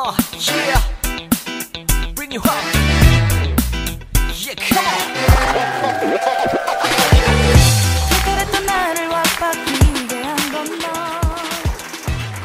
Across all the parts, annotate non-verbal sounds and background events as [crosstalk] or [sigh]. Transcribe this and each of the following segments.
Yeah. Bring you up. Yeah, come on.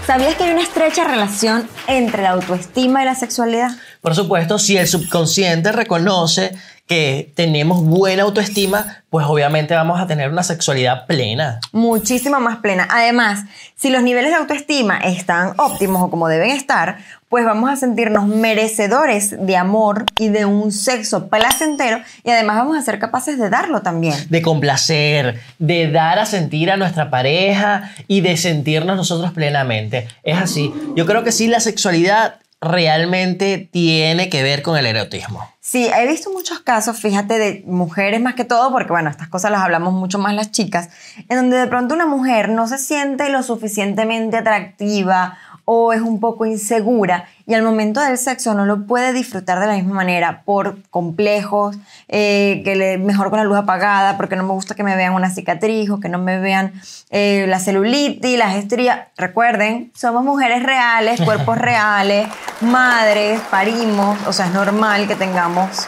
¿Sabías que hay una estrecha relación entre la autoestima y la sexualidad? Por supuesto, si el subconsciente reconoce que tenemos buena autoestima, pues obviamente vamos a tener una sexualidad plena. Muchísimo más plena. Además, si los niveles de autoestima están óptimos o como deben estar, pues vamos a sentirnos merecedores de amor y de un sexo placentero y además vamos a ser capaces de darlo también. De complacer, de dar a sentir a nuestra pareja y de sentirnos nosotros plenamente. Es así. Yo creo que sí, la sexualidad realmente tiene que ver con el erotismo. Sí, he visto muchos casos, fíjate, de mujeres más que todo, porque bueno, estas cosas las hablamos mucho más las chicas, en donde de pronto una mujer no se siente lo suficientemente atractiva o es un poco insegura y al momento del sexo no lo puede disfrutar de la misma manera por complejos, eh, que le, mejor con la luz apagada, porque no me gusta que me vean una cicatriz o que no me vean eh, la celulitis, las estrías. Recuerden, somos mujeres reales, cuerpos [laughs] reales, madres, parimos, o sea, es normal que tengamos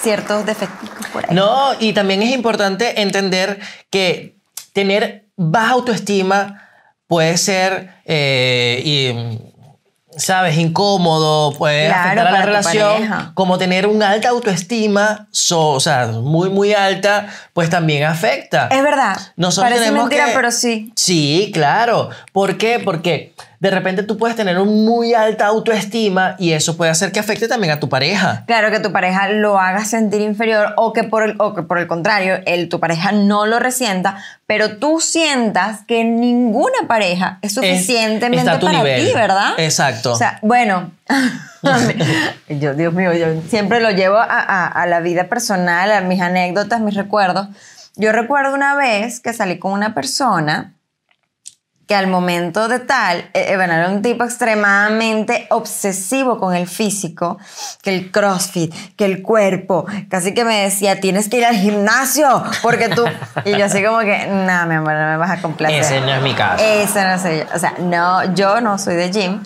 ciertos defectos por ahí. No, y también es importante entender que tener baja autoestima puede ser, eh, y, ¿sabes? Incómodo, puede Claro, afectar a la relación, como tener una alta autoestima, so- o sea, muy, muy alta, pues también afecta. Es verdad. Nosotros Parece tenemos mentira, que- pero sí. Sí, claro. ¿Por qué? Porque de repente tú puedes tener una muy alta autoestima y eso puede hacer que afecte también a tu pareja. Claro, que tu pareja lo haga sentir inferior o que por el, o que por el contrario, el, tu pareja no lo resienta, pero tú sientas que ninguna pareja es suficientemente tu para nivel. ti, ¿verdad? Exacto. O sea, bueno, [laughs] yo, Dios mío, yo siempre lo llevo a, a- a la vida personal, a mis anécdotas, mis recuerdos. Yo recuerdo una vez que salí con una persona que al momento de tal, eh, eh, bueno, era un tipo extremadamente obsesivo con el físico, que el crossfit, que el cuerpo, casi que me decía, tienes que ir al gimnasio, porque tú... Y yo así como que, no, mi amor, no me vas a complacer. Ese no es mi caso. Ese no soy yo. O sea, no, yo no soy de gym.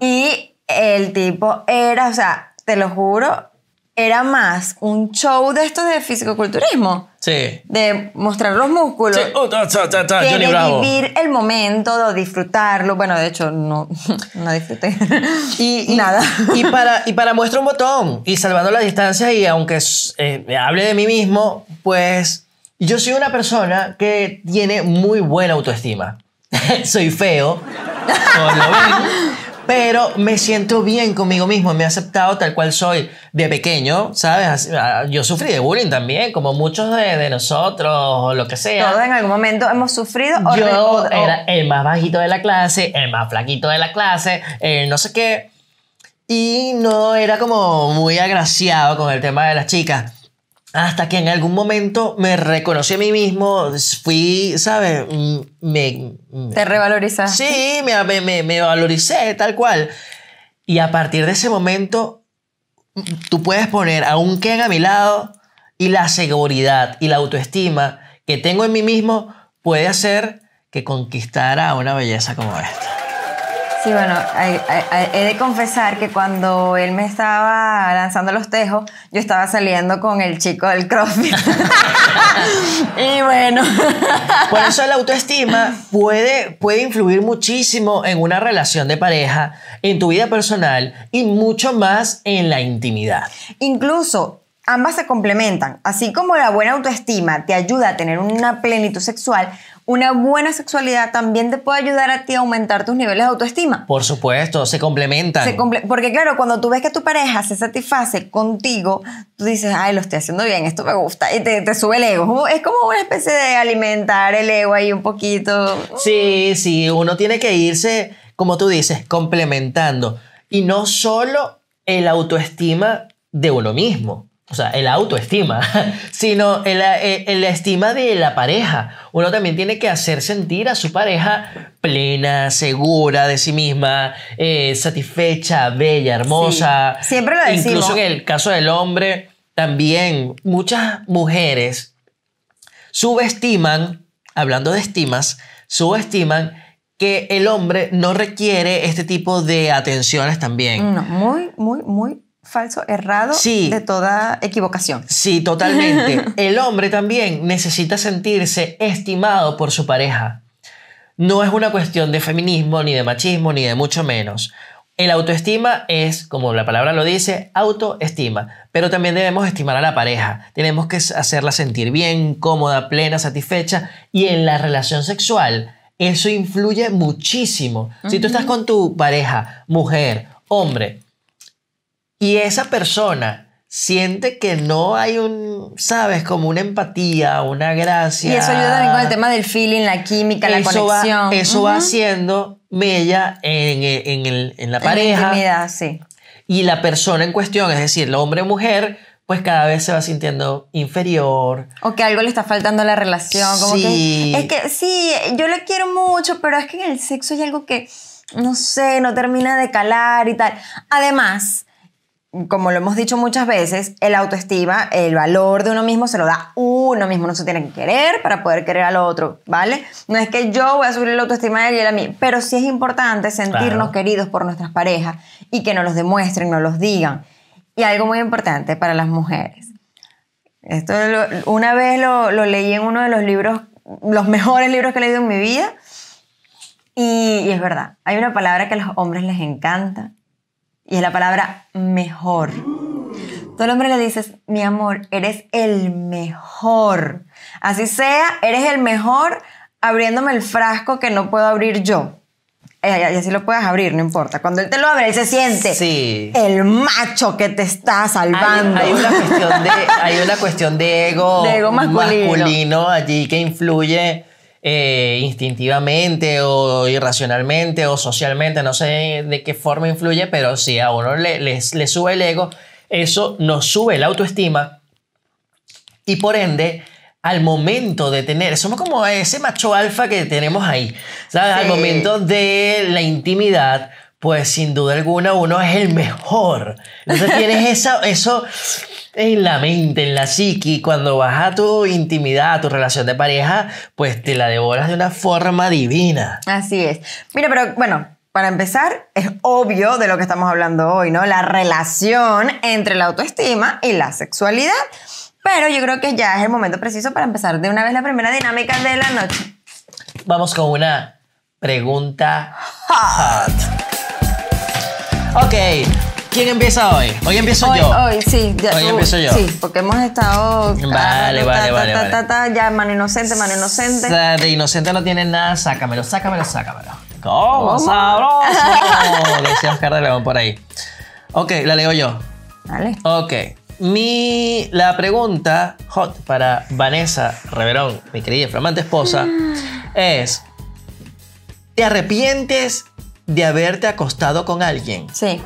Y el tipo era, o sea, te lo juro, era más un show de estos de fisicoculturismo. Sí. De mostrar los músculos Sí, oh, ta, ta, ta, que Johnny de Bravo. vivir el momento, de disfrutarlo. Bueno, de hecho, no, [laughs] no disfruté. Y, [laughs] y- nada. Y [laughs] para, y para muestra un botón, y salvando la distancia, y aunque eh, hable de mí mismo, pues yo soy una persona que tiene muy buena autoestima. soy feo, lo ven, pero me siento bien conmigo mismo, me he aceptado tal cual soy de pequeño, ¿sabes? Ah, Yo sufrí de bullying también, como muchos de, de nosotros, o lo que sea. Todos en algún momento hemos sufrido o, Yo o- era el más bajito de la clase, el más flaquito de la clase, el no sé qué. Y no era como muy agraciado con el tema de las chicas. Hasta que en algún momento me reconocí a mí mismo, fui, ¿sabes? Mm, Me, me- te revalorizaste. Sí, me, me, me- valoricé tal cual. Y a partir de ese momento, tú puedes poner a un Ken a mi lado y la seguridad y la autoestima que tengo en mí mismo puede hacer que conquistara una belleza como esta. Sí, bueno, he de confesar que cuando él me estaba lanzando los tejos, yo estaba saliendo con el chico del CrossFit. [laughs] y bueno, [laughs] Por eso la autoestima puede, puede influir muchísimo en una relación de pareja, en tu vida personal y mucho más en la intimidad. incluso ambas se complementan. Así como la buena autoestima te ayuda a tener una plenitud sexual, una buena sexualidad también te puede ayudar a ti a aumentar tus niveles de autoestima. Por supuesto, se complementan. Se comple- porque claro, cuando tú ves que tu pareja se satisface contigo, tú dices, ay, lo estoy haciendo bien, esto me gusta, y te, te sube el ego. Es como- Es como una especie de alimentar el ego ahí un poquito. Sí, sí, uno tiene que irse, como tú dices, complementando. Y no solo el autoestima de uno mismo, o sea, el autoestima, [laughs] sino el, el- el estima de la pareja. Uno también tiene que hacer sentir a su pareja plena, segura de sí misma, eh, satisfecha, bella, hermosa. Sí, siempre lo decimos. Incluso en el caso del hombre, también muchas mujeres subestiman, hablando de estimas, subestiman que el hombre no requiere este tipo de atenciones también. No, muy, muy, muy falso, errado Sí. de toda equivocación. Sí, totalmente. [laughs] El hombre también necesita sentirse estimado por su pareja. No es una cuestión de feminismo, ni de machismo, ni de mucho menos. El autoestima es, como la palabra lo dice, autoestima. Pero también debemos estimar a la pareja. Tenemos que hacerla sentir bien, cómoda, plena, satisfecha. Y en la relación sexual, eso influye muchísimo. Si tú estás con tu pareja, mujer, hombre, y esa persona siente que no hay un, sabes, como una empatía, una gracia. Y eso ayuda también con el tema del feeling, la química, la va- conexión. eso va haciendo mella en, en el- en la En la pareja. intimidad, sí. y la persona en cuestión, es decir, el hombre o mujer, pues cada vez se va sintiendo inferior. O que algo le está faltando a la relación. Como Sí. que, es que sí, yo le quiero mucho, pero es que en el sexo hay algo que, no sé, no termina de calar y tal. Además, como lo hemos dicho muchas veces, el autoestima, el valor de uno mismo se lo da uno mismo. Uno se tiene que querer para poder querer al otro, ¿vale? No es que yo voy a subir la autoestima de él y él a mí, pero sí es importante sentirnos Claro. queridos por nuestras parejas y que nos los demuestren, nos los digan. Y algo muy importante para las mujeres. Esto lo- una vez lo, lo leí en uno de los libros, los mejores libros que he leído en mi vida. Y, y es verdad, hay una palabra que a los hombres les encanta y es la palabra mejor. Todo el hombre le dices, mi amor, eres el mejor. Así sea, eres el mejor abriéndome el frasco que no puedo abrir yo. Eh, Y así lo puedes abrir, no importa. Cuando él te lo abre, él se siente Sí. el macho que te está Hay, salvando. hay una cuestión de, hay una cuestión de ego, [laughs] De ego masculino. masculino allí que influye eh, instintivamente o irracionalmente o socialmente, no sé de qué forma influye, pero si a uno le, le- le sube el ego, eso nos sube la autoestima y por ende, al momento de tener, somos como ese macho alfa que tenemos ahí, ¿sabes? Al momento de la intimidad, pues sin duda alguna uno es el mejor. Entonces tienes esa, eso en la mente, en la psiqui, cuando vas a tu intimidad, a tu relación de pareja, pues te la devoras de una forma divina. Así es. Mira, pero bueno, para empezar, es obvio de lo que estamos hablando hoy, ¿no? La relación entre la autoestima y la sexualidad. Pero yo creo que ya es el momento preciso para empezar de una vez la primera dinámica de la noche. Vamos con una pregunta hot. Ok, ¿quién empieza hoy? Hoy empiezo Hoy, yo. hoy, sí. ya Hoy tú- empiezo yo. Sí, porque hemos estado... Vale, vale, ta, vale, ta, vale. ta, ta, ya, mano inocente, mano inocente. De inocente no tiene nada, sácamelo, sácamelo, sácamelo. ¿Cómo? ¿Cómo? ¡Sabroso! [laughs] Decía Oscar de León por ahí. Ok, la leo yo. Vale. Ok. Mi, la pregunta hot para Vanessa Reverón, mi querida y flamante esposa, es: ¿Te arrepientes de haberte acostado con alguien? Sí.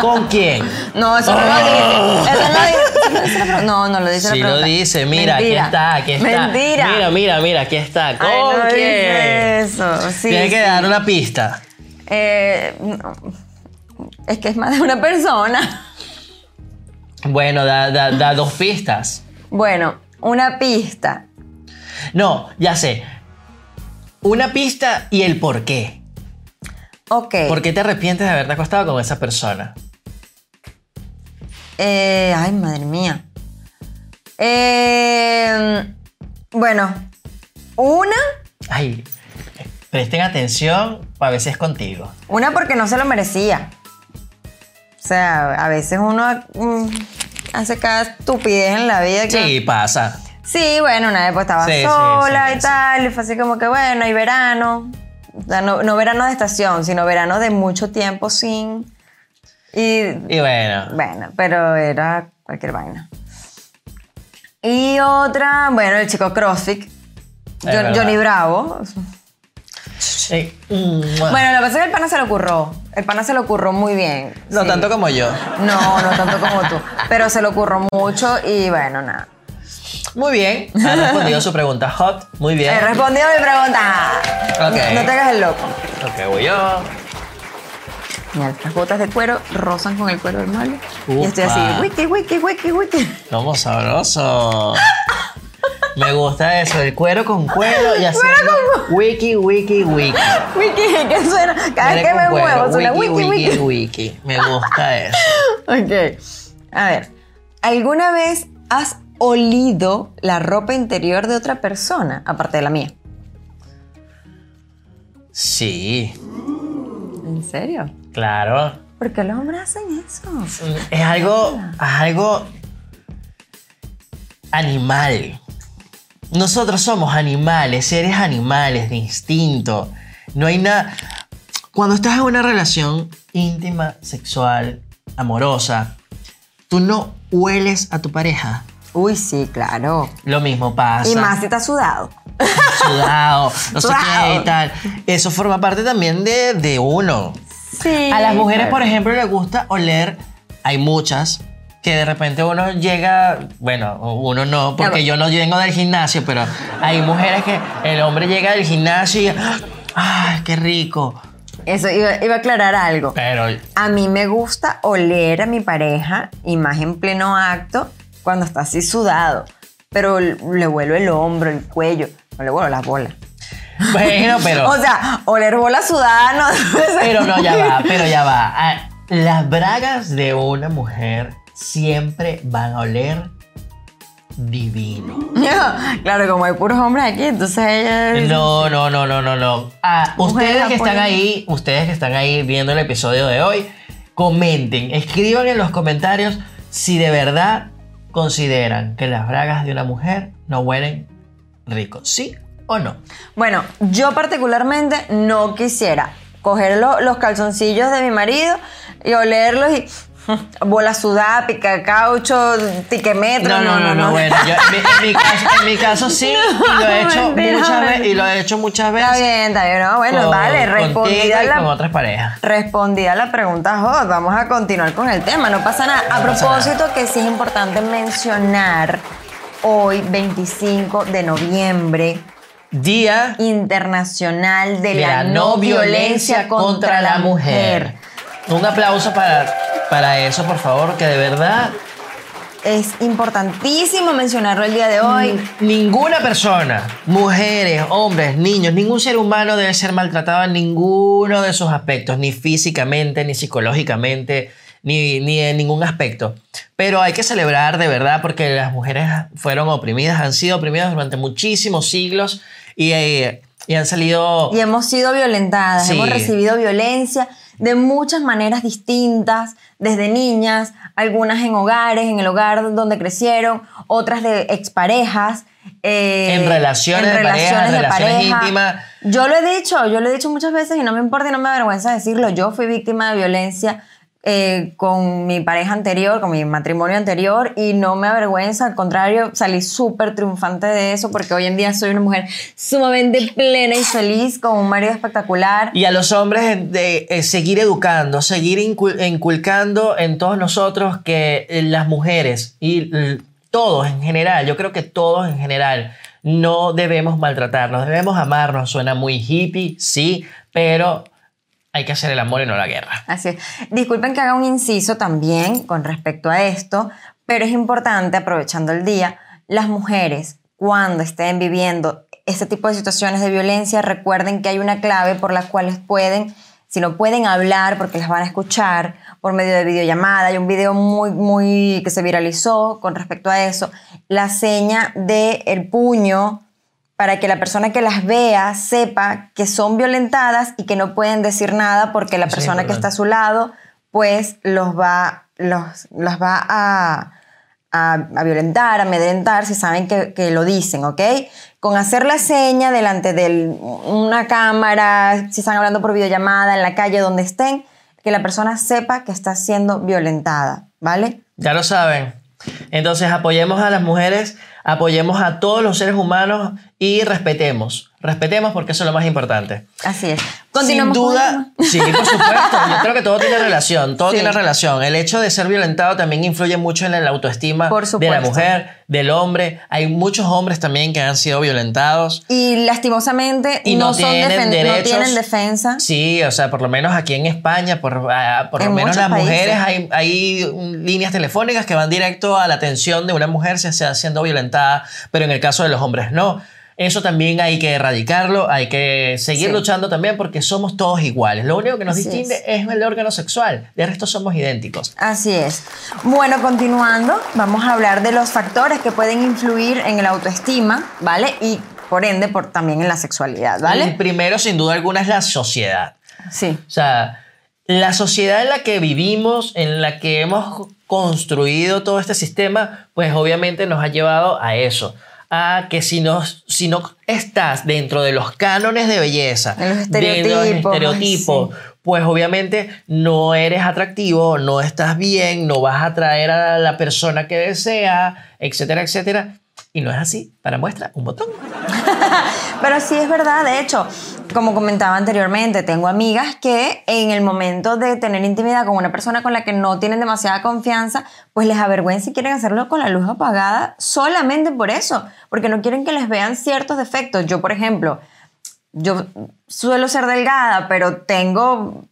¿Con quién? No, eso no lo dice. Eso no lo dice. No, no lo dice la Sí lo pregunta. dice, mira, Mentira. aquí está, aquí está. Mentira. Mira, mira, mira, aquí está. ¿Con Ay, no quién? dice eso. Sí, Tiene que sí. dar una pista. Eh, no. Es que es más de una persona. Bueno, da, da- da dos pistas. Bueno, una pista. No, ya sé. Una pista y el por qué. Ok. ¿Por qué te arrepientes de haberte acostado con esa persona? Eh, ay, madre mía. Eh, bueno, una, Ay, presten atención, a veces contigo. una porque no se lo merecía. O sea, a veces uno mm, hace cada estupidez en la vida. que- Sí, pasa. Sí, bueno, una vez pues estaba Sí, sola sí, y tal, y fue así como que bueno, hay verano. No, no verano de estación, sino verano de mucho tiempo sin. Y Y bueno. bueno, pero era cualquier vaina. Y otra, bueno, el chico CrossFit, John-. Johnny Bravo. eh, mm. Bueno, lo que pasa es que el pana se lo ocurrió. El pana se lo ocurrió muy bien. no sí. tanto como yo. No, no tanto como tú. Pero se lo ocurrió mucho y bueno, nada. Muy bien. Ha respondido su pregunta hot. Muy bien. He respondido a mi pregunta. Ok. No, no te hagas el loco. Ok, voy yo. Mira, las botas de cuero rozan con el cuero del mueble. Y estoy así, wiki, wiki, wiki, wiki. Vamos sabroso. Me gusta eso, el cuero con cuero y haciendo wiki, wiki, wiki. Wiki, ¿qué suena? Cada vez que me con cuero, muevo suena wiki, wiki. wiki. Me gusta eso. [laughs] Ok. A ver, ¿alguna vez has olido la ropa interior de otra persona, aparte de la mía? Sí, ¿En serio? claro. ¿Por qué los hombres hacen eso? Es algo, es algo animal. Nosotros somos animales, seres animales de instinto. No hay nada. Cuando estás en una relación íntima, sexual, amorosa, tú no hueles a tu pareja. Uy, sí, claro. Lo mismo pasa. Y más si estás sudado. Sudado, [laughs] no sé qué y tal. Eso forma parte también de, de uno. Sí. A las mujeres, claro. por ejemplo, les gusta oler. Hay muchas que de repente uno llega, bueno, uno no, porque yo no vengo del gimnasio, pero hay mujeres que el hombre llega del gimnasio y, ¡ay, qué rico! Eso, iba, iba a aclarar algo. Pero A mí me gusta oler a mi pareja y más en pleno acto cuando está así sudado. Pero le vuelo el hombro, el cuello, no le vuelo las bolas. bueno, [laughs] pero O sea, oler bola sudada no pero no ya va, pero ya va. [laughs] Ah, Las bragas de una mujer siempre van a oler divino. claro, como hay puros hombres aquí, entonces ella... No, no, no, no, no, no. Ah, ustedes que están ahí, ustedes que están ahí viendo el episodio de hoy, comenten, escriban en los comentarios si de verdad consideran que las bragas de una mujer no huelen rico, ¿sí o no? Bueno, yo particularmente no quisiera coger lo- los calzoncillos de mi marido y olerlos y [laughs] bola sudada, pica caucho, tiquemetro. No, no, no, no, bueno, en, mi, caso, sí, y [laughs] lo he hecho muchas veces, y lo he hecho muchas veces. Está bien, está bien. No, bueno, vale, respondida y con la, otras parejas. respondida la pregunta hot. Vamos a continuar con el tema, no pasa nada. A propósito, que sí es importante mencionar hoy, 25 de noviembre, Día Internacional de, la, no violencia contra la mujer. Un aplauso para, para eso, por favor, que de verdad Es importantísimo mencionarlo el día de hoy. ninguna persona, mujeres, hombres, niños, ningún ser humano debe ser maltratado en ninguno de sus aspectos, ni físicamente, ni psicológicamente, ni, ni en ningún aspecto. Pero hay que celebrar de verdad porque las mujeres fueron oprimidas, han sido oprimidas durante muchísimos siglos y, eh, y han salido... Y hemos sido violentadas, Sí. hemos recibido violencia de muchas maneras distintas, desde niñas, algunas en hogares, en el hogar donde crecieron, otras de exparejas. eh, En relaciones de pareja, relaciones íntimas. Yo lo he dicho, yo lo he dicho muchas veces y no me importa y no me avergüenza decirlo. Yo fui víctima de violencia eh, con mi pareja anterior, con mi matrimonio anterior y no me avergüenza, al contrario, salí súper triunfante de eso porque hoy en día soy una mujer sumamente plena y feliz con un marido espectacular. Y a los hombres de eh, seguir educando, seguir incul- inculcando en todos nosotros que eh, las mujeres y todos en general, yo creo que todos en general, no debemos maltratarnos, debemos amarnos. Suena muy hippie, sí, pero hay que hacer el amor y no la guerra. Así es. Disculpen que haga un inciso también con respecto a esto, pero es importante, aprovechando el día, las mujeres, cuando estén viviendo este tipo de situaciones de violencia, recuerden que hay una clave por la cual pueden, si no pueden hablar, porque las van a escuchar por medio de videollamada, hay un video muy, muy que se viralizó con respecto a eso, la seña del el puño para que la persona que las vea sepa que son violentadas y que no pueden decir nada porque la persona que está a su lado pues los va, los, las va a, a, a violentar, a amedrentar si saben que, que lo dicen, ¿ok? Con hacer la seña delante de una cámara, si están hablando por videollamada, en la calle, donde estén, que la persona sepa que está siendo violentada, ¿vale? Ya lo saben. Entonces apoyemos a las mujeres, apoyemos a todos los seres humanos y respetemos. Respetemos porque eso es lo más importante. Así es. Sin duda, sí, por supuesto. Yo creo que todo tiene [laughs] relación, todo Sí. tiene relación. El hecho de ser violentado también influye mucho en la autoestima Por de la mujer, del hombre. Hay muchos hombres también que han sido violentados. Y lastimosamente Y no, no son tienen defen- no derechos. tienen defensa. Sí, o sea, por lo menos aquí en España, por, ah, por lo En menos muchos las mujeres, países. hay, hay mm, líneas telefónicas que van directo a la atención de una mujer si está siendo violentada, pero en el caso de los hombres no. Eso también hay que erradicarlo, hay que seguir Sí. luchando también porque somos todos iguales. Lo único que nos Así distingue es. el órgano sexual, de resto somos idénticos. Así es. Bueno, continuando, vamos a hablar de los factores que pueden influir en el autoestima, ¿vale? Y por ende, por, también en la sexualidad, El ¿vale? primero, sin duda alguna, es la sociedad. Sí. O sea, la sociedad en la que vivimos, en la que hemos construido todo este sistema, pues obviamente nos ha llevado a eso. A que si no, si no estás dentro de los cánones de belleza, De los de los estereotipos, ay, estereotipos, pues obviamente no eres atractivo, no estás bien, no vas a atraer a la persona que desea, etcétera, etcétera. Y no es así. Para muestra, un botón. [laughs] Pero sí es verdad, de hecho, como comentaba anteriormente, tengo amigas que en el momento de tener intimidad con una persona con la que no tienen demasiada confianza, pues les avergüenza y quieren hacerlo con la luz apagada solamente por eso, porque no quieren que les vean ciertos defectos. Yo, por ejemplo, yo suelo ser delgada, pero tengo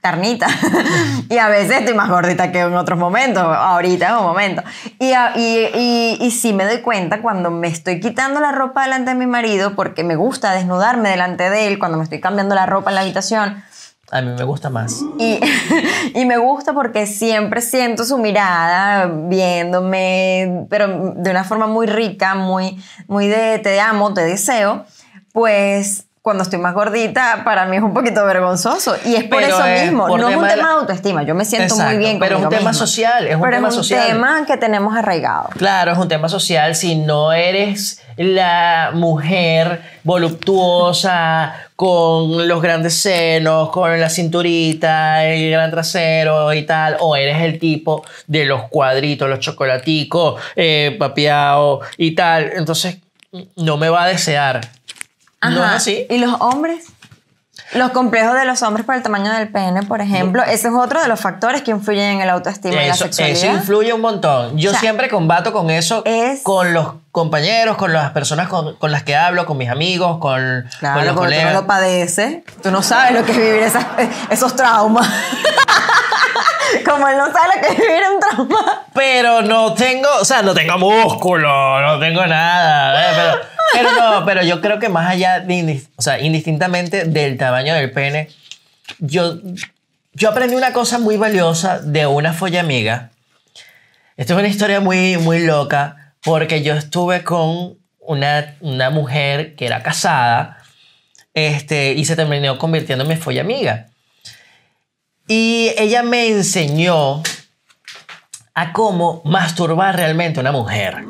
carnita. [laughs] y a veces estoy más gordita que en otros momentos. Ahorita es un momento. Y, y, y, y sí me doy cuenta cuando me estoy quitando la ropa delante de mi marido, porque me gusta desnudarme delante de él, cuando me estoy cambiando la ropa en la habitación. A mí me gusta más. Y, [laughs] y me gusta porque siempre siento su mirada viéndome, pero de una forma muy rica, muy, muy de te amo, te deseo. Pues cuando estoy más gordita, para mí es un poquito vergonzoso. Y es por Pero eso es mismo. por No es un tema de la- autoestima. Yo me siento muy bien pero es un tema misma. social, es un Pero tema es un social. tema que tenemos arraigado. Claro, es un tema social. Si no eres la mujer voluptuosa, con los grandes senos, con la cinturita, el gran trasero y tal, o eres el tipo de los cuadritos, los chocolaticos, eh, papiao y tal, entonces no me va a desear. ¿No es Ajá. así? ¿Y los hombres? Los complejos de los hombres por el tamaño del pene, por ejemplo, ese es otro de los factores que influyen en el autoestima y la Eso, sexualidad. eso influye un montón. Yo O sea, siempre combato con eso es- con los compañeros, con las personas con, con las que hablo, con mis amigos, con, con Claro, los porque tú colegas. no lo padeces. Tú no sabes lo que es vivir esas- [laughs] esos traumas. [laughs] Como él no sabe lo que es vivir un trauma. Pero no tengo, o sea, no tengo músculo, no tengo nada. ¿eh? Pero, pero no, pero yo creo que más allá, de, o sea, indistintamente del tamaño del pene, yo, yo aprendí una cosa muy valiosa de una folla amiga. Esto es una historia muy, muy loca, porque yo estuve con una, una mujer que era casada este, y se terminó convirtiendo en mi folla amiga. Y ella me enseñó a cómo masturbar realmente a una mujer.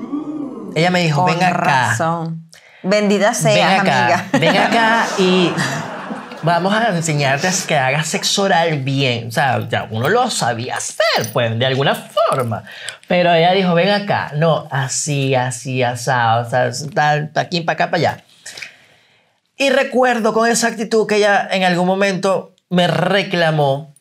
Ella me dijo, Con ven acá, razón. Bendita ven seas, acá, amiga. ven [laughs] acá y vamos a enseñarte a que hagas sexo oral bien. O sea, ya uno lo sabía hacer, pues, de alguna forma. Pero ella dijo, ven acá, no, así, así, asado, o sea, tal, pa' aquí, para acá, para allá. Y recuerdo con exactitud que ella en algún momento me reclamó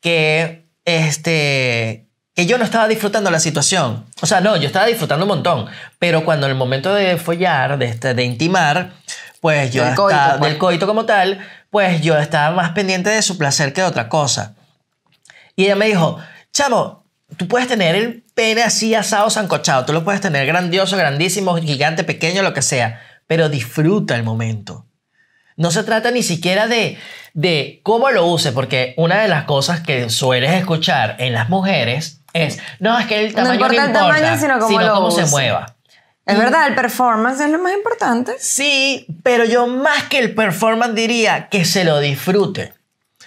que, este, que yo no estaba disfrutando la situación. O sea, no, yo estaba disfrutando un montón. Pero cuando en el momento de follar, de, este, de intimar, pues yo Del estaba, coito, pues. del coito como tal, pues yo estaba más pendiente de su placer que de otra cosa. Y ella me dijo, chamo, tú puedes tener el pene así asado, sancochado, tú lo puedes tener grandioso, grandísimo, gigante, pequeño, lo que sea, pero disfruta el momento. No se trata ni siquiera de, de cómo lo use, porque una de las cosas que sueles escuchar en las mujeres es, no, es que el No tamaño no importa importa, el tamaño, sino cómo lo se use. mueva. Es verdad, el performance es lo más importante. Sí, pero yo más que el performance diría que se lo disfrute.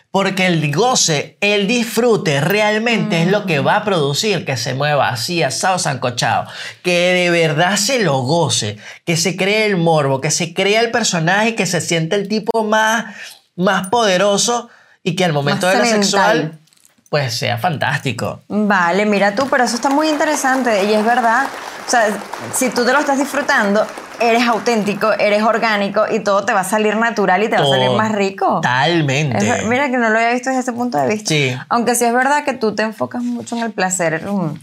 Porque el goce, el disfrute realmente es lo que va a producir que se mueva así, asado, sancochado. Que de verdad se lo goce, que se cree el morbo, que se crea el personaje, que se siente el tipo más, más poderoso y que al momento Más de lo sexual, pues sea fantástico. Vale, mira tú, pero eso está muy interesante y es verdad. O sea, si tú te lo estás disfrutando, eres auténtico, eres orgánico y todo te va a salir natural y te va a salir más rico. Totalmente. Es mira que no lo había visto desde ese punto de vista. Sí. Aunque sí es verdad que tú te enfocas mucho en el placer. mm,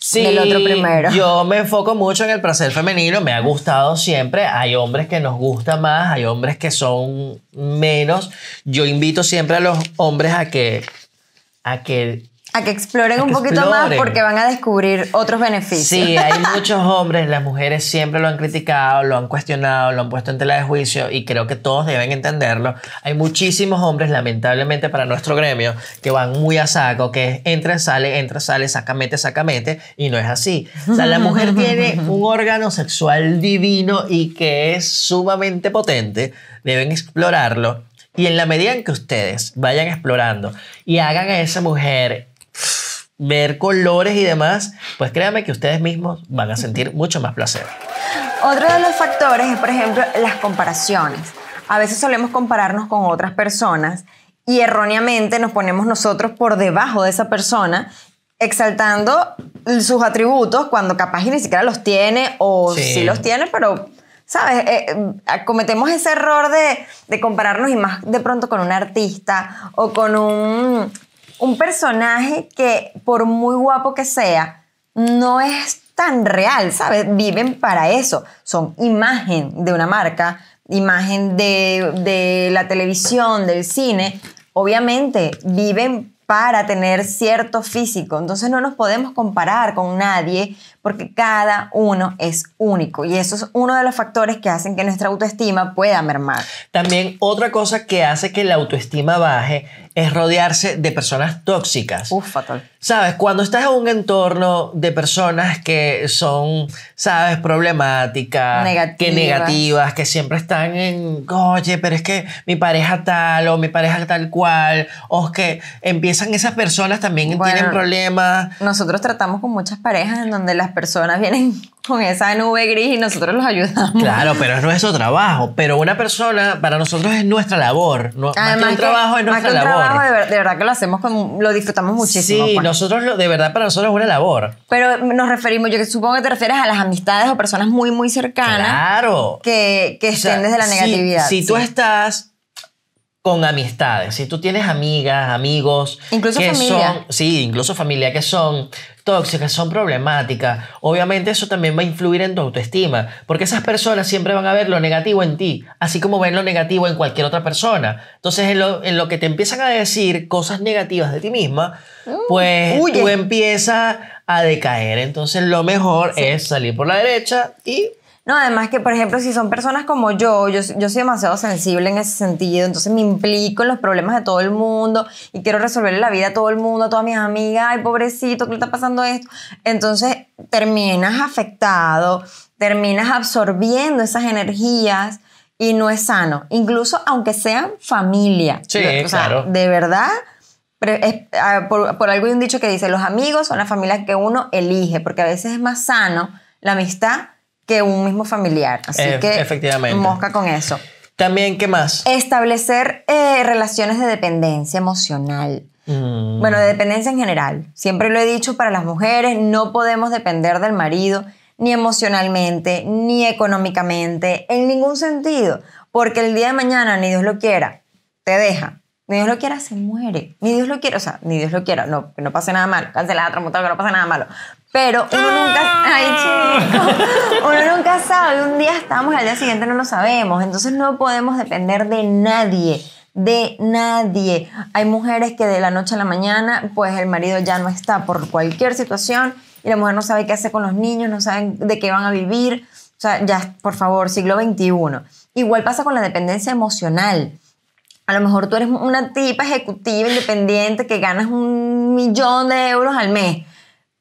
Sí, del otro primero. Yo me enfoco mucho en el placer femenino, me ha gustado siempre. Hay hombres que nos gusta más, hay hombres que son menos. Yo invito siempre a los hombres a que a que A que exploren A un que poquito más exploren. porque van a descubrir otros beneficios. Sí, hay [laughs] muchos hombres, las mujeres siempre lo han criticado, lo han cuestionado, lo han puesto en tela de juicio y creo que todos deben entenderlo. Hay muchísimos hombres, lamentablemente para nuestro gremio, que van muy a saco, que entra, sale, entra, sale, saca, mete, saca, mete, y no es así. O sea, la mujer tiene [laughs] un órgano sexual divino y que es sumamente potente, deben explorarlo. Y en la medida en que ustedes vayan explorando y hagan a esa mujer ver colores y demás, pues créanme que ustedes mismos van a sentir mucho más placer. Otro de los factores es, por ejemplo, las comparaciones. A veces solemos compararnos con otras personas y erróneamente nos ponemos nosotros por debajo de esa persona, exaltando sus atributos cuando capaz y ni siquiera los tiene o Sí. sí, los tiene, pero, ¿sabes? Eh, eh, cometemos ese error de, de compararnos y más de pronto con un artista o con un, un personaje que por muy guapo que sea, no es tan real, ¿sabes? Viven para eso. Son imagen de una marca, imagen de, de la televisión, del cine. Obviamente viven para tener cierto físico. Entonces no nos podemos comparar con nadie porque cada uno es único. Y eso es uno de los factores que hacen que nuestra autoestima pueda mermar. También otra cosa que hace que la autoestima baje es rodearse de personas tóxicas. Uf, fatal. Sabes, cuando estás en un entorno de personas que son, sabes, problemáticas, que Negativas. negativas, que siempre están en, oye, pero es que mi pareja tal o mi pareja tal cual, o es que empiezan esas personas también Bueno. tienen problemas. Nosotros tratamos con muchas parejas en donde las personas vienen con esa nube gris y nosotros los ayudamos. Claro, pero es nuestro trabajo. Pero una persona, para nosotros es nuestra labor. No, más que Además un trabajo es más nuestra que un labor. trabajo, de, ver- de verdad que lo hacemos, con, lo disfrutamos muchísimo. sí, pues. nosotros lo- de verdad para nosotros es una labor. Pero nos referimos, yo supongo que te refieres a las amistades o personas muy, muy cercanas Claro. que, que O sea, estén desde la si- negatividad. Si, tú sí. estás con amistades, si tú tienes amigas, amigos, Incluso que familia. son, sí, incluso familia que son tóxicas, son problemáticas, obviamente eso también va a influir en tu autoestima, porque esas personas siempre van a ver lo negativo en ti, así como ven lo negativo en cualquier otra persona. Entonces, en lo, en lo que te empiezan a decir cosas negativas de ti misma, pues huye. tú empiezas a decaer. Entonces, lo mejor es salir por la derecha y No, además que, por ejemplo, si son personas como yo, yo, yo soy demasiado sensible en ese sentido, entonces me implico en los problemas de todo el mundo y quiero resolverle la vida a todo el mundo, a todas mis amigas, ay, pobrecito, ¿qué le está pasando esto? Entonces terminas afectado, terminas absorbiendo esas energías y no es sano, incluso aunque sean familia. Sí, O sea, claro. De verdad, pero es- por, por algo hay un dicho que dice, los amigos son la familia que uno elige, porque a veces es más sano la amistad que un mismo familiar. Así que efectivamente. mosca con eso. también, ¿qué más? Establecer eh, relaciones de dependencia emocional. Mm. Bueno, de dependencia en general. Siempre lo he dicho para las mujeres, no podemos depender del marido ni emocionalmente, ni económicamente, en ningún sentido. Porque el día de mañana, ni Dios lo quiera, te deja. Ni Dios lo quiera, se muere. Ni Dios lo quiera, o sea, ni Dios lo quiera, no, que no pase nada malo. Cancelada, transmutada, que no pase nada malo. Pero uno nunca, ay chico, uno nunca sabe. Un día estamos y al día siguiente no lo sabemos. Entonces no podemos depender de nadie de nadie. Hay mujeres que de la noche a la mañana, pues el marido ya no está por cualquier situación y la mujer no sabe qué hacer con los niños, no saben de qué van a vivir. O sea, ya, por favor, siglo XXI. Igual pasa con la dependencia emocional. A lo mejor tú eres una tipa ejecutiva independiente que ganas un millón de euros al mes,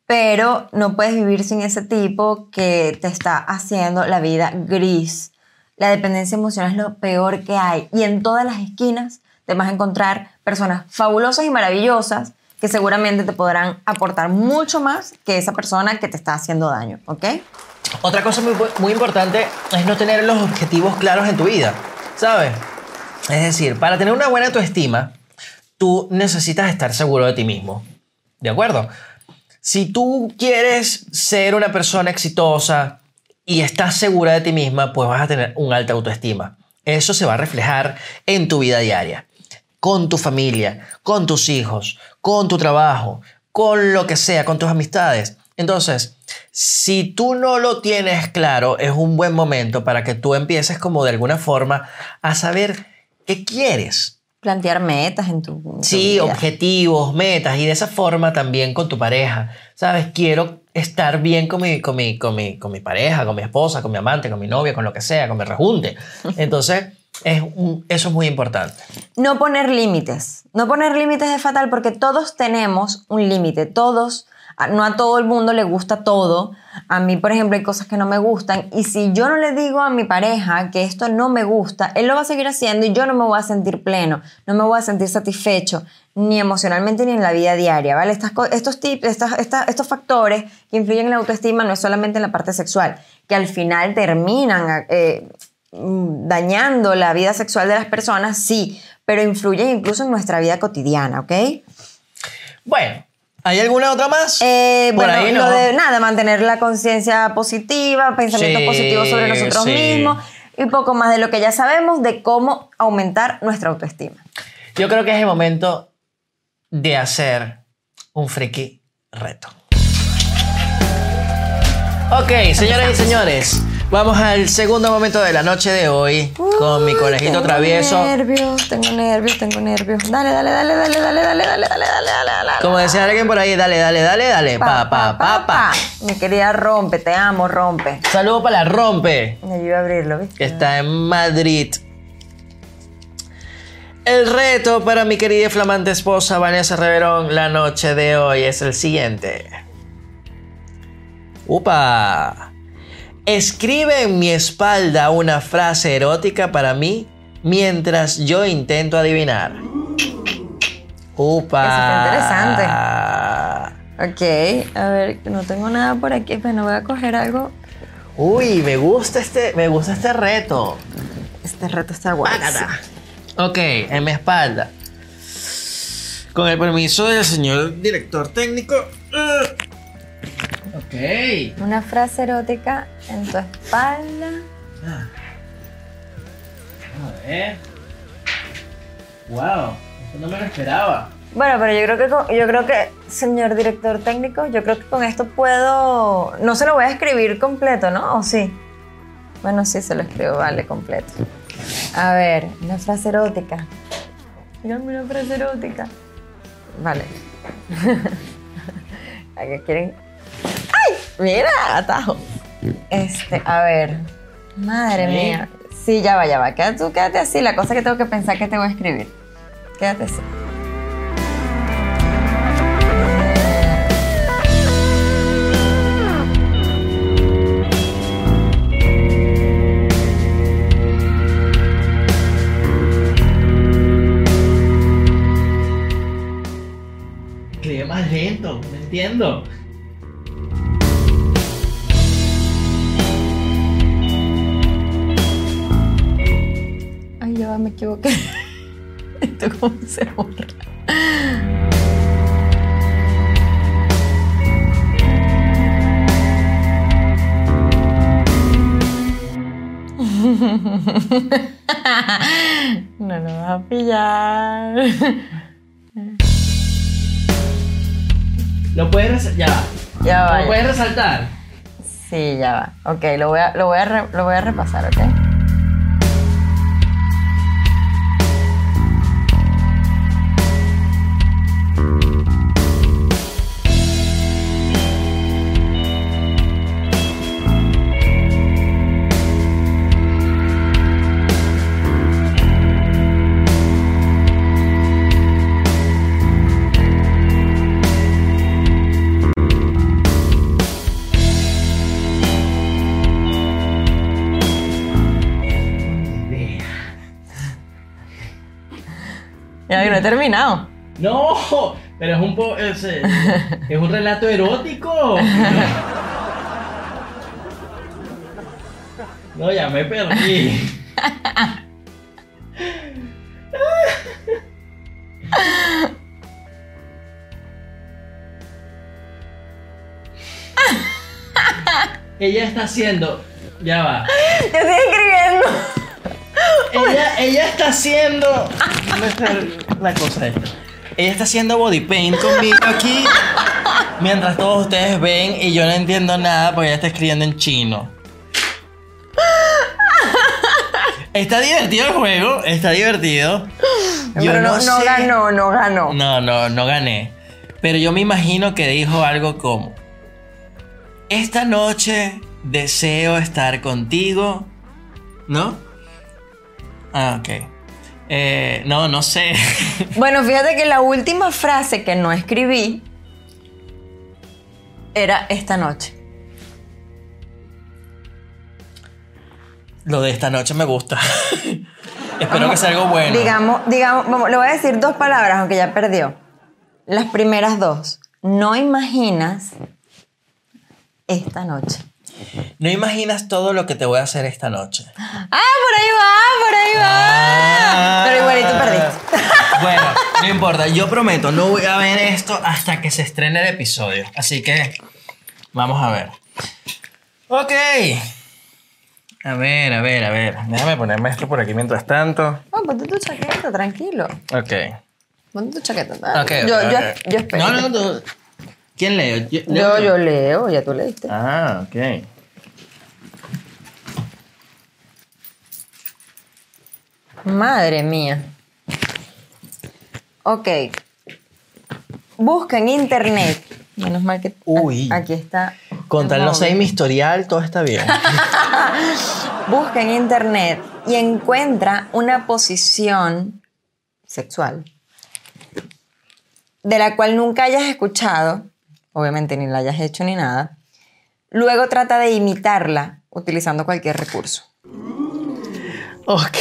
pero no puedes vivir sin ese tipo que te está haciendo la vida gris. La dependencia emocional es lo peor que hay y en todas las esquinas te vas a encontrar personas fabulosas y maravillosas que seguramente te podrán aportar mucho más que esa persona que te está haciendo daño, ¿ok? Otra cosa muy, importante es no tener los objetivos claros en tu vida, ¿sabes? Es decir, para tener una buena autoestima, tú necesitas estar seguro de ti mismo, ¿de acuerdo? Si tú quieres ser una persona exitosa, y estás segura de ti misma, pues vas a tener un alta autoestima. Eso se va a reflejar en tu vida diaria, con tu familia, con tus hijos, con tu trabajo, con lo que sea, con tus amistades. Entonces, si tú no lo tienes claro, es un buen momento para que tú empieces como de alguna forma a saber qué quieres. Plantear metas en tu, en tu Sí, vida. objetivos, metas y de esa forma también con tu pareja. ¿Sabes? Quiero estar bien con mi, con mi, con mi, con mi pareja, con mi esposa, con mi amante, con mi novia, con lo que sea, con mi rejunte. [laughs] Entonces, es un- eso es muy importante. No poner límites. No poner límites es fatal porque todos tenemos un límite. Todos, no a todo el mundo le gusta todo. A mí, por ejemplo, hay cosas que no me gustan. Y si yo no le digo a mi pareja que esto no me gusta, él lo va a seguir haciendo y yo no me voy a sentir pleno. No me voy a sentir satisfecho, ni emocionalmente ni en la vida diaria. ¿vale? Estos tips, estos factores que influyen en la autoestima no es solamente en la parte sexual, que al final terminan. eh, dañando la vida sexual de las personas, sí, pero influyen incluso en nuestra vida cotidiana, ¿ok? Bueno, ¿hay alguna otra más? Eh, Por bueno, ahí lo no. de nada, mantener la conciencia positiva, pensamientos Sí, positivos sobre nosotros sí. mismos y poco más de lo que ya sabemos de cómo aumentar nuestra autoestima. Yo creo que es el momento de hacer un friki reto. Ok, señoras y señores, vamos al segundo momento de la noche de hoy con mi conejito tengo travieso. nervios, tengo nervios, tengo nervios. Dale, dale, dale, dale, dale, dale, dale, dale, dale, dale, dale. Como decía alguien por ahí, dale, dale, dale, dale, pa, pa, pa, pa. Mi querida Rompe, te amo, Rompe. Saludo para la rompe, Me ayuda a abrirlo, ¿viste? que está en Madrid. El reto para mi querida y flamante esposa Vanessa Reverón la noche de hoy es el siguiente. ¡Upa! Escribe en mi espalda una frase erótica para mí mientras yo intento adivinar. ¡Upa! Eso Ok, a ver, no tengo nada por aquí, pero voy a coger algo. Uy, me gusta este, me gusta este reto. Este reto está guay. Ok, en mi espalda. Con el permiso del señor director técnico. Uh. Una frase erótica en tu espalda. A ver. Wow, esto no me lo esperaba. Bueno, pero yo creo que con- yo creo que, señor director técnico, yo creo que con esto puedo. No se lo voy a escribir completo, ¿no? ¿O sí? Bueno, sí se lo escribo, vale, completo. A ver, una frase erótica. Dígame una frase erótica. Vale. [laughs] ¿A qué quieren? Mira, atajo. Este, a ver. Madre mía. Sí, ya va, ya va. Quédate, tú quédate así. La cosa que tengo que pensar que te voy a escribir. Quédate así. Escribe más lento, no entiendo. Va, me equivoqué. [laughs] Esto cómo se borra. [laughs] No lo vas a pillar. Lo puedes resaltar. Ya. va. Ya va. Lo puedes resaltar. Sí, ya va. Ok, lo voy a, lo voy a, re- lo voy a repasar, ¿ok? Terminado. No, pero es un po, es, eh, [laughs] es un relato erótico. No, ya me perdí. ella está haciendo. Ya va. Yo estoy escribiendo. Ella, ella está haciendo. [laughs] ¿Dónde está la cosa esta? Ella está haciendo body paint conmigo aquí. Mientras todos ustedes ven y yo no entiendo nada porque ella está escribiendo en chino. Está divertido el juego, está divertido. Yo Pero no, no sé- ganó, no ganó. No, no, no gané. Pero yo me imagino que dijo algo como: Esta noche deseo estar contigo. ¿No? Ah, ok. Eh, no, no sé. [laughs] Bueno, fíjate que la última frase que no escribí era esta noche. Lo de esta noche me gusta. [laughs] Espero que sea algo bueno. Digamos, digamos, vamos, le voy a decir dos palabras, aunque ya perdió. Las primeras dos. No imaginas esta noche. No imaginas todo lo que te voy a hacer esta noche. Ah, por ahí va, por ahí va. Pero igualito perdiste. [laughs] Bueno, no importa. Yo prometo, no voy a ver esto hasta que se estrene el episodio. Así que, vamos a ver. Ok. A ver, a ver, a ver. Déjame ponerme esto por aquí mientras tanto. Oh, ponte tu chaqueta, tranquilo. Ok. Ponte tu chaqueta. Ok. yo, ok, yo, yo espero. No, no, tú- ¿Quién lee? Yo, Yo, yo leo, ya tú leíste. Ah, ok. Madre mía. Ok. Busca en internet. Menos mal que Uy. aquí está. Con tal no sé mi historial, todo está bien. [laughs] Busca en internet y encuentra una posición sexual de la cual nunca hayas escuchado, obviamente ni la hayas hecho ni nada. Luego trata de imitarla utilizando cualquier recurso. Ok.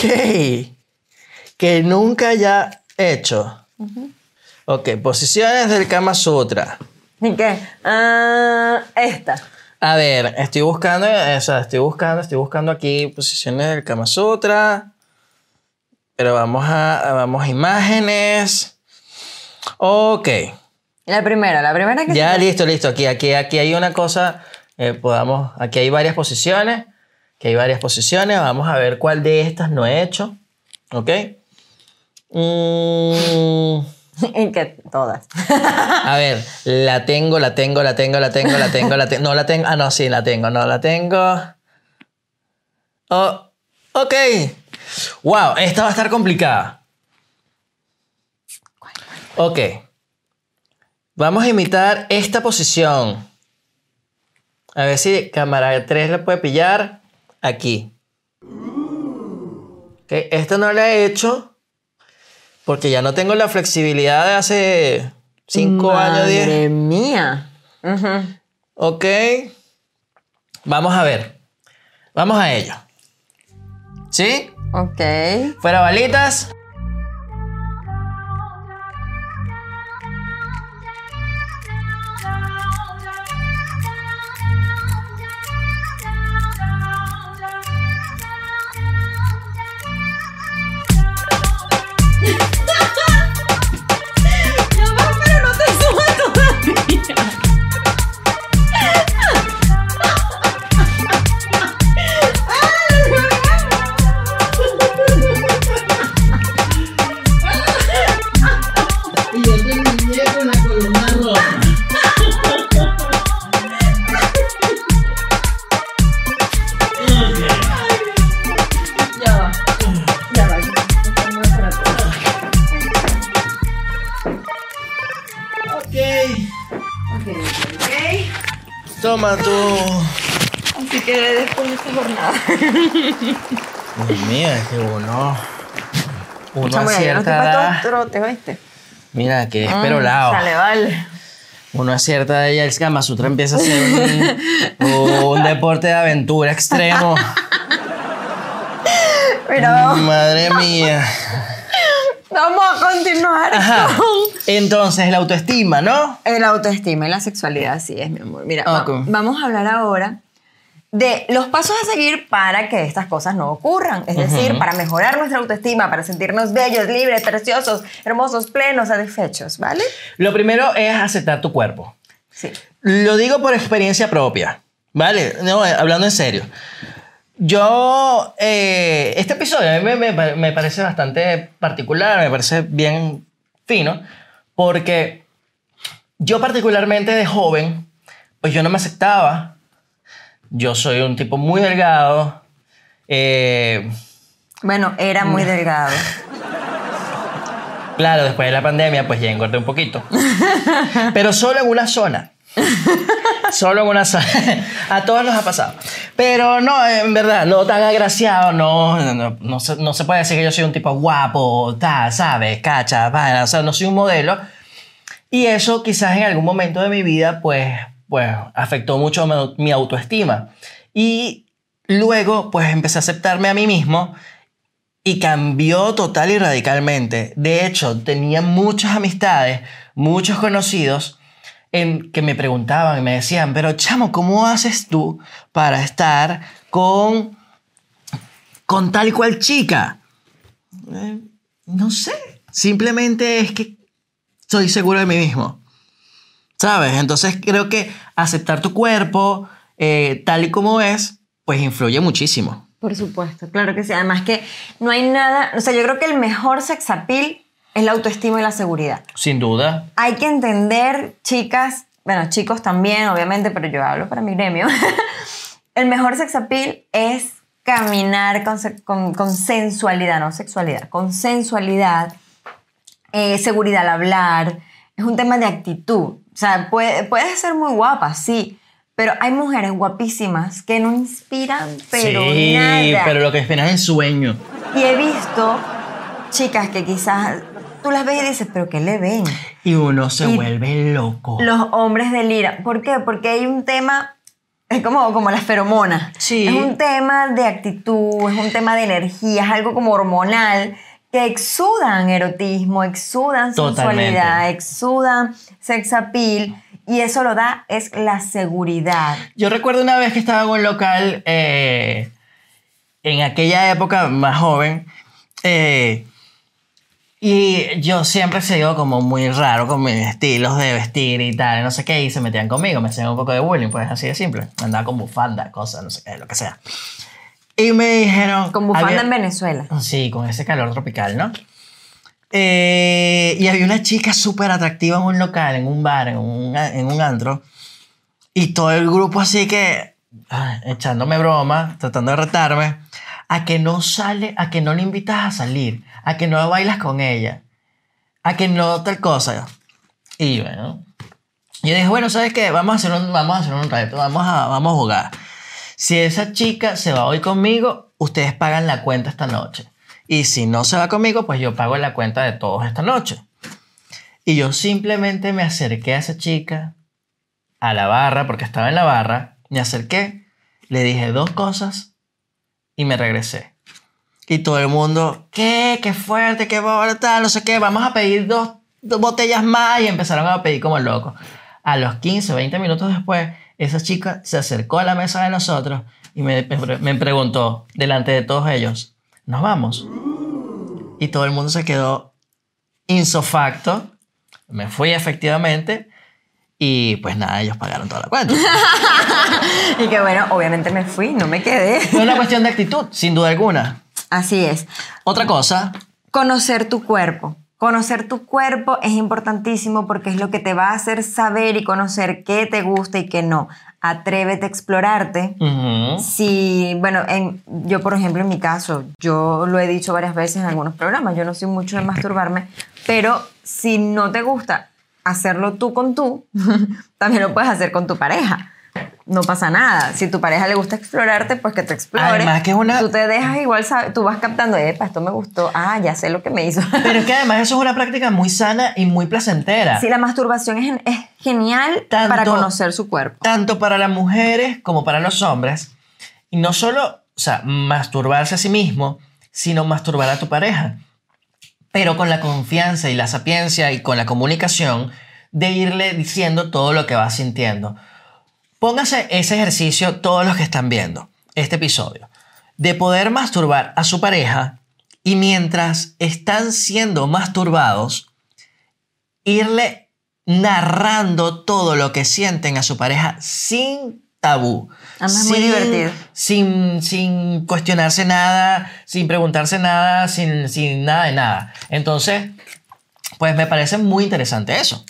Que nunca haya hecho. Ok, posiciones del Kama Sutra. ¿Y qué? Ah, esta. A ver, estoy buscando, o sea, estoy buscando, estoy buscando aquí posiciones del Kama Sutra. Pero vamos a, vamos a imágenes. Ok. La primera, la primera que Ya, se- listo, listo. Aquí, aquí, aquí hay una cosa. eh, podamos, aquí hay varias posiciones. Aquí hay varias posiciones. Vamos a ver cuál de estas no he hecho. ¿Ok? Mm, [laughs] y que todas. a ver, la tengo, la tengo, la tengo, la tengo, la tengo, la tengo. No la tengo. Ah, no, sí, la tengo. No la tengo. Oh, ok. Wow, esta va a estar complicada. Ok. Vamos a imitar esta posición. A ver si cámara 3 le puede pillar aquí. Ok, esta no la he hecho porque ya no tengo la flexibilidad de hace 5 años, 10. Madre mía. Ok. Vamos a ver. Vamos a ello. ¿Sí? Ok. Fuera balitas. Chamo, ya. Mira, que es Mm, perolado. Sale, vale. Uno a cierta edad ya el Kama Sutra empieza a ser un, un deporte de aventura extremo. Mira, vamos, Madre [laughs] mía. vamos a continuar Ajá. con Entonces, la autoestima, ¿no? el autoestima y la sexualidad, así es, mi amor. Mira, va- vamos a hablar ahora de los pasos a seguir para que estas cosas no ocurran. Es decir, para mejorar nuestra autoestima, para sentirnos bellos, libres, preciosos, hermosos, plenos, satisfechos, ¿vale? Lo primero es aceptar tu cuerpo. Sí. Lo digo por experiencia propia, Vale, no, hablando en serio. Yo, eh, este episodio a mí me, me- me parece bastante particular, me parece bien fino, porque yo particularmente de joven, pues yo no me aceptaba. Yo soy un tipo muy delgado. eh, Bueno, era muy delgado. [laughs] Claro, después de la pandemia, pues ya engordé un poquito. [laughs] Pero solo en una zona. [laughs] Solo en una zona. A todos nos ha pasado. Pero no, en verdad, no tan agraciado, no, no, no se, no se puede decir que yo soy un tipo guapo, tal, ¿sabes? Cacha, vaina, o sea, no soy un modelo. Y eso quizás en algún momento de mi vida, pues, pues afectó mucho mi- autoestima. Y luego, pues empecé a aceptarme a mí mismo y cambió total y radicalmente. De hecho, tenía muchas amistades, muchos conocidos en, que me preguntaban y me decían, pero chamo, ¿cómo haces tú para estar con, con tal y cual chica? Eh, no sé, simplemente es que soy seguro de mí mismo. ¿Sabes? Entonces creo que aceptar tu cuerpo eh, tal y como es, pues influye muchísimo. Por supuesto, claro que sí. Además que no hay nada, o sea, yo creo que el mejor sex appeal es la autoestima y la seguridad. Sin duda. Hay que entender, chicas, bueno, chicos también, obviamente, pero yo hablo para mi gremio. [laughs] el mejor sex appeal es caminar con, con sensualidad, no sexualidad, con sensualidad, eh, seguridad al hablar. Es un tema de actitud. O sea, puede, puedes ser muy guapa, sí, pero hay mujeres guapísimas que no inspiran, pero sí, nada. pero lo que esperas es sueño. Y he visto chicas que quizás tú las ves y dices, pero ¿qué le ven? Y uno se Y- vuelve loco. Los hombres deliran. ¿Por qué? Porque hay un tema, es como, como las feromonas. Sí. Es un tema de actitud, es un tema de energía, es algo como hormonal que exudan erotismo, exudan Totalmente. sensualidad, exudan sex appeal y eso lo da es la seguridad. Yo recuerdo una vez que estaba en un local, eh, en aquella época más joven, eh, y yo siempre he sido como muy raro con mis estilos de vestir y tal, no sé qué, y se metían conmigo, me hacían un poco de bullying, pues así de simple. Andaba con bufanda, cosas, no sé qué, lo que sea. Y me dijeron... Con bufanda había- en Venezuela. Sí, con ese calor tropical, ¿no? Eh, y había una chica súper atractiva en un local, en un bar, en un, en un antro. Y todo el grupo así que, ay, echándome broma, tratando de retarme, a que no sale, a que no le invitas a salir, a que no bailas con ella, a que no tal cosa. Y bueno, yo dije, bueno, ¿sabes qué? Vamos a hacer un, vamos a hacer un reto, vamos a, vamos a jugar. Si esa chica se va hoy conmigo, ustedes pagan la cuenta esta noche. Y si no se va conmigo, pues yo pago la cuenta de todos esta noche. Y yo simplemente me acerqué a esa chica, a la barra, porque estaba en la barra, me acerqué, le dije dos cosas y me regresé. Y todo el mundo, ¿qué? ¿Qué fuerte? ¿Qué tal? No sé qué, vamos a pedir dos, dos botellas más y empezaron a pedir como locos. A los 15, 20 minutos después, esa chica se acercó a la mesa de nosotros y me, me- me preguntó, delante de todos ellos, ¿nos vamos? Y todo el mundo se quedó insofacto. Me fui efectivamente y pues nada, ellos pagaron toda la cuenta. [laughs] Y que bueno, obviamente me fui, no me quedé. Es una cuestión de actitud, sin duda alguna. Así es. Otra cosa, Conocer tu cuerpo. Conocer tu cuerpo es importantísimo porque es lo que te va a hacer saber y conocer qué te gusta y qué no. Atrévete a explorarte. Si, bueno, en, yo por ejemplo en mi caso, yo lo he dicho varias veces en algunos programas, yo no soy mucho de masturbarme, pero si no te gusta hacerlo tú con tú, [laughs] también lo puedes hacer con tu pareja. No pasa nada. Si tu pareja le gusta explorarte, pues que te explore. Además que es una- Tú te dejas igual, tú vas captando, epa, esto me gustó, ah, ya sé lo que me hizo. [laughs] pero es que además eso es una práctica muy sana y muy placentera. Sí, la masturbación es, es genial Tanto- para conocer su cuerpo. tanto para las mujeres como para los hombres. Y no solo, o sea, masturbarse a sí mismo, sino masturbar a tu pareja. Pero con la confianza y la sapiencia y con la comunicación de irle diciendo todo lo que vas sintiendo. Póngase ese ejercicio todos los que están viendo este episodio, de poder masturbar a su pareja y mientras están siendo masturbados, irle narrando todo lo que sienten a su pareja sin tabú. Además, es muy divertido. Sin, sin cuestionarse nada, sin preguntarse nada, sin, sin nada de nada. Entonces, pues me parece muy interesante eso.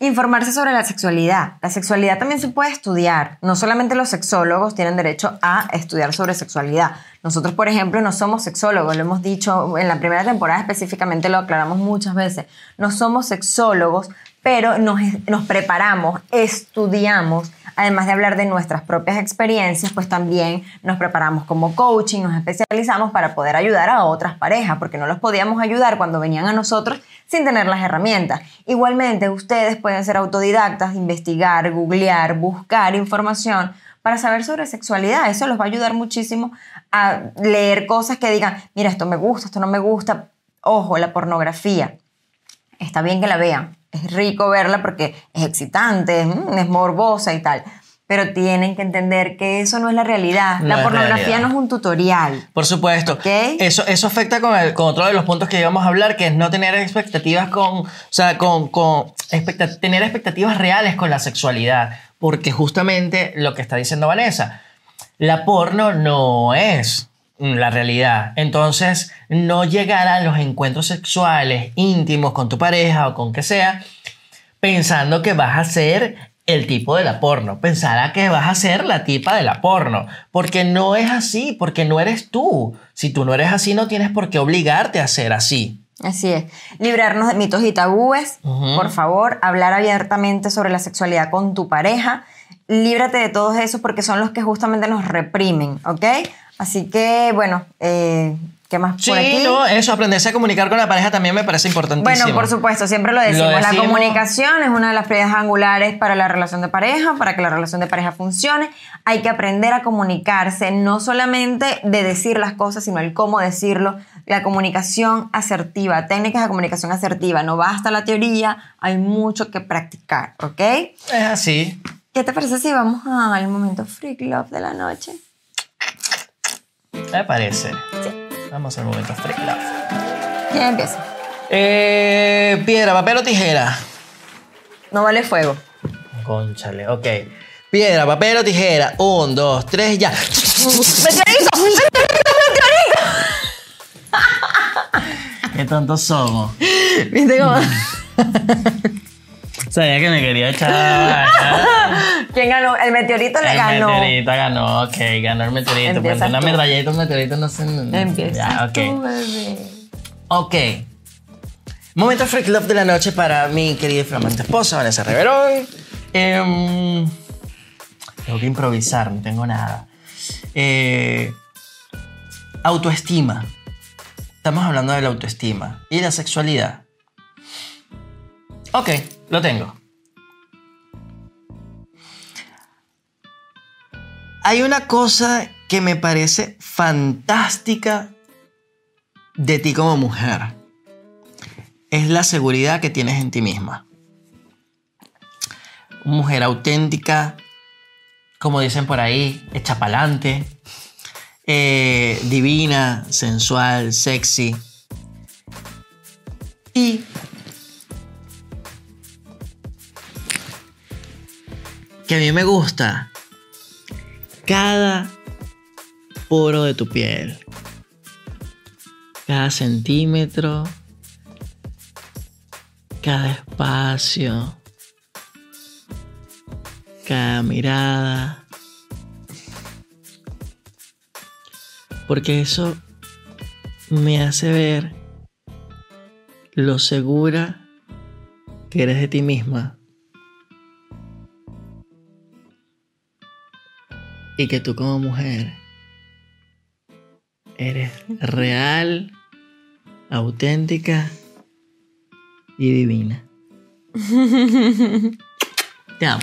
Informarse sobre la sexualidad. La sexualidad también se puede estudiar. No solamente los sexólogos tienen derecho a estudiar sobre sexualidad. Nosotros, por ejemplo, no somos sexólogos, lo hemos dicho en la primera temporada específicamente, lo aclaramos muchas veces. No somos sexólogos, pero nos, nos preparamos, estudiamos, además de hablar de nuestras propias experiencias, pues también nos preparamos como coaching, nos especializamos para poder ayudar a otras parejas, porque no los podíamos ayudar cuando venían a nosotros sin tener las herramientas. Igualmente, ustedes pueden ser autodidactas, investigar, googlear, buscar información para saber sobre sexualidad. Eso los va a ayudar muchísimo a leer cosas que digan, mira, esto me gusta, esto no me gusta. Ojo, la pornografía. Está bien que la vean. Es rico verla porque es excitante, es, mm, es morbosa y tal. Pero tienen que entender que eso no es la realidad. No la pornografía realidad. no es un tutorial. Por supuesto. Ok. Eso, eso afecta con, el- con otro de los puntos que íbamos a hablar, que es no tener expectativas con, o sea, con, con tener expectativas reales con la sexualidad. Porque justamente lo que está diciendo Vanessa, la porno no es la realidad. Entonces, no llegar a los encuentros sexuales íntimos con tu pareja o con que sea, pensando que vas a ser el tipo de la porno, pensar a que vas a ser la tipa de la porno, porque no es así, porque no eres tú. Si tú no eres así, no tienes por qué obligarte a ser así. Así es. Librarnos de mitos y tabúes. Por favor, hablar abiertamente sobre la sexualidad con tu pareja. Líbrate de todos esos porque son los que justamente nos reprimen, ¿ok? Así que, bueno, eh, ¿qué más Sí, por aquí? no, eso, aprenderse a comunicar con la pareja también me parece importantísimo. Bueno, por supuesto, siempre lo decimos. La decimos. comunicación es una de las piedras angulares para la relación de pareja, para que la relación de pareja funcione. Hay que aprender a comunicarse, no solamente de decir las cosas, sino el cómo decirlo. La comunicación asertiva, técnicas de comunicación asertiva. No basta la teoría, hay mucho que practicar, ¿ok? Es así. ¿Qué te parece si vamos al momento freak love de la noche? Me parece. Vamos al momento freak love. ¿Quién empieza? Eh, piedra, papel o tijera. No vale fuego. Conchale, ok. Piedra, papel o tijera. Un, dos, tres, ya. ¡Meteorito! ¡Meteorito! Qué tontos somos. ¡Meteorito! ¿Viste cómo? [laughs] Sabía que me quería echar. ¿Quién ganó? El meteorito le El ganó. meteorito ganó, ok, ganó el meteorito. Pero una tú. metralleta, un meteorito no se. Empieza Ya, ok. tú, bebé. Ok. Momento freak love de la noche para mi querida y flamante esposa, Vanessa Reverón. Em, tengo que improvisar, no tengo nada. Eh, autoestima. Estamos hablando de la autoestima y la sexualidad. Ok, lo tengo. Hay una cosa que me parece fantástica de ti como mujer. Es la seguridad que tienes en ti misma. Mujer auténtica, como dicen por ahí, hecha pa'lante, eh, divina, sensual, sexy. Y que a mí me gusta cada poro de tu piel, cada centímetro, cada espacio, cada mirada. Porque eso me hace ver lo segura que eres de ti misma. Y que tú como mujer eres real, auténtica y divina. [laughs] Te amo.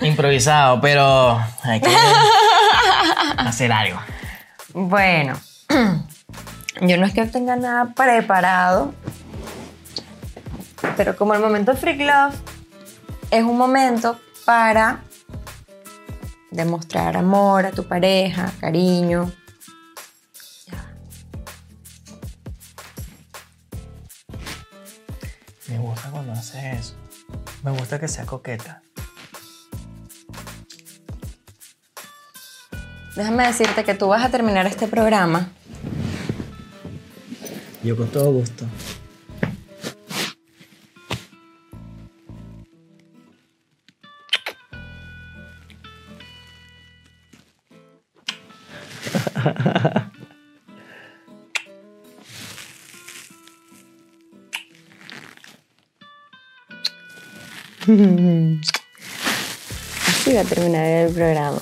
Improvisado, pero hay que [laughs] hacer algo. Bueno, [clears throat] yo no es que tenga nada preparado, pero como el momento Freak Love es un momento para demostrar amor a tu pareja, cariño. Me gusta cuando haces eso. Me gusta que sea coqueta. Déjame decirte que tú vas a terminar este programa. Yo con todo gusto. Así va a terminar el programa.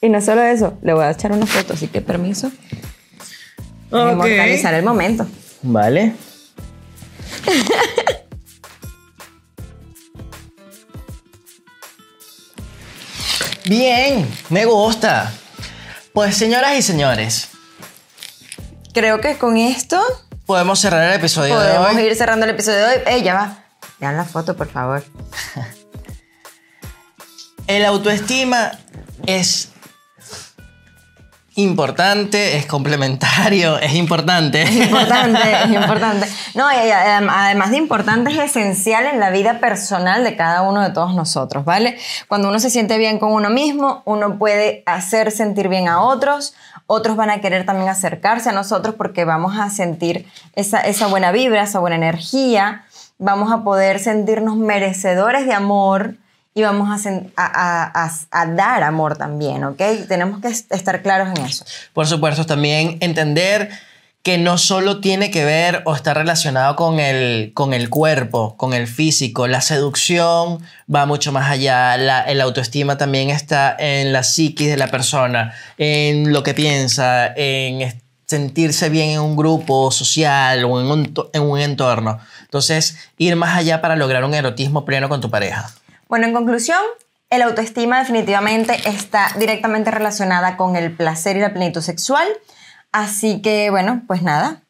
Y no solo eso, le voy a echar una foto, así que permiso. de Inmortalizar el momento. Vale. [laughs] Bien, me gusta. Pues señoras y señores, Creo que con esto podemos cerrar el episodio de podemos hoy. ir cerrando el episodio de hoy. ¡Ey, ya va! Vean la foto, por favor. [laughs] El autoestima es importante, es complementario, [laughs] es importante. Es importante, es importante. No, adem- además de importante, es esencial en la vida personal de cada uno de todos nosotros, ¿vale? Cuando uno se siente bien con uno mismo, uno puede hacer sentir bien a otros, otros van a querer también acercarse a nosotros porque vamos a sentir esa, esa buena vibra, esa buena energía, vamos a poder sentirnos merecedores de amor y vamos a, a- dar amor también, ¿ok? Tenemos que est- estar claros en eso. Por supuesto, también entender que no solo tiene que ver o está relacionado con el, con el cuerpo, con el físico. La seducción va mucho más allá. La, el autoestima también está en la psiquis de la persona, en lo que piensa, en sentirse bien en un grupo social o en un, en un entorno. Entonces, ir más allá para lograr un erotismo pleno con tu pareja. Bueno, en conclusión, el autoestima definitivamente está directamente relacionada con el placer y la plenitud sexual. Así que, bueno, pues nada.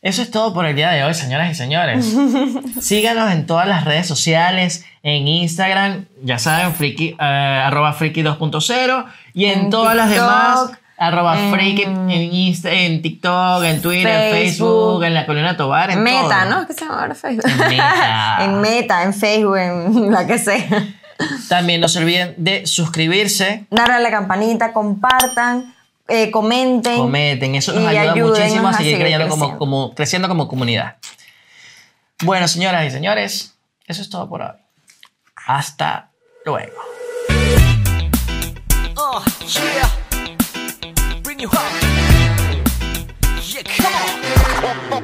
Eso es todo por el día de hoy, señoras y señores. [laughs] Síganos en todas las redes sociales, en Instagram, ya saben, friki, eh, arroba friki 2.0 y en, En todas las demás, arroba en- friki en, Insta, en TikTok, en Twitter, en Facebook, Facebook, en la colina Tobar, en Meta, todo. ¿no? ¿Qué se llama ahora Facebook? En Meta. [laughs] en Meta, en Facebook, en [laughs] la que sea. También no se olviden de suscribirse, Darle a la campanita, compartan, eh, comenten. comenten, eso nos ayuda muchísimo a a seguir creyendo creciendo. como, creciendo como comunidad. Bueno, señoras y señores, eso es todo por hoy. Hasta luego. Uh, yeah. you up. Yeah, come on.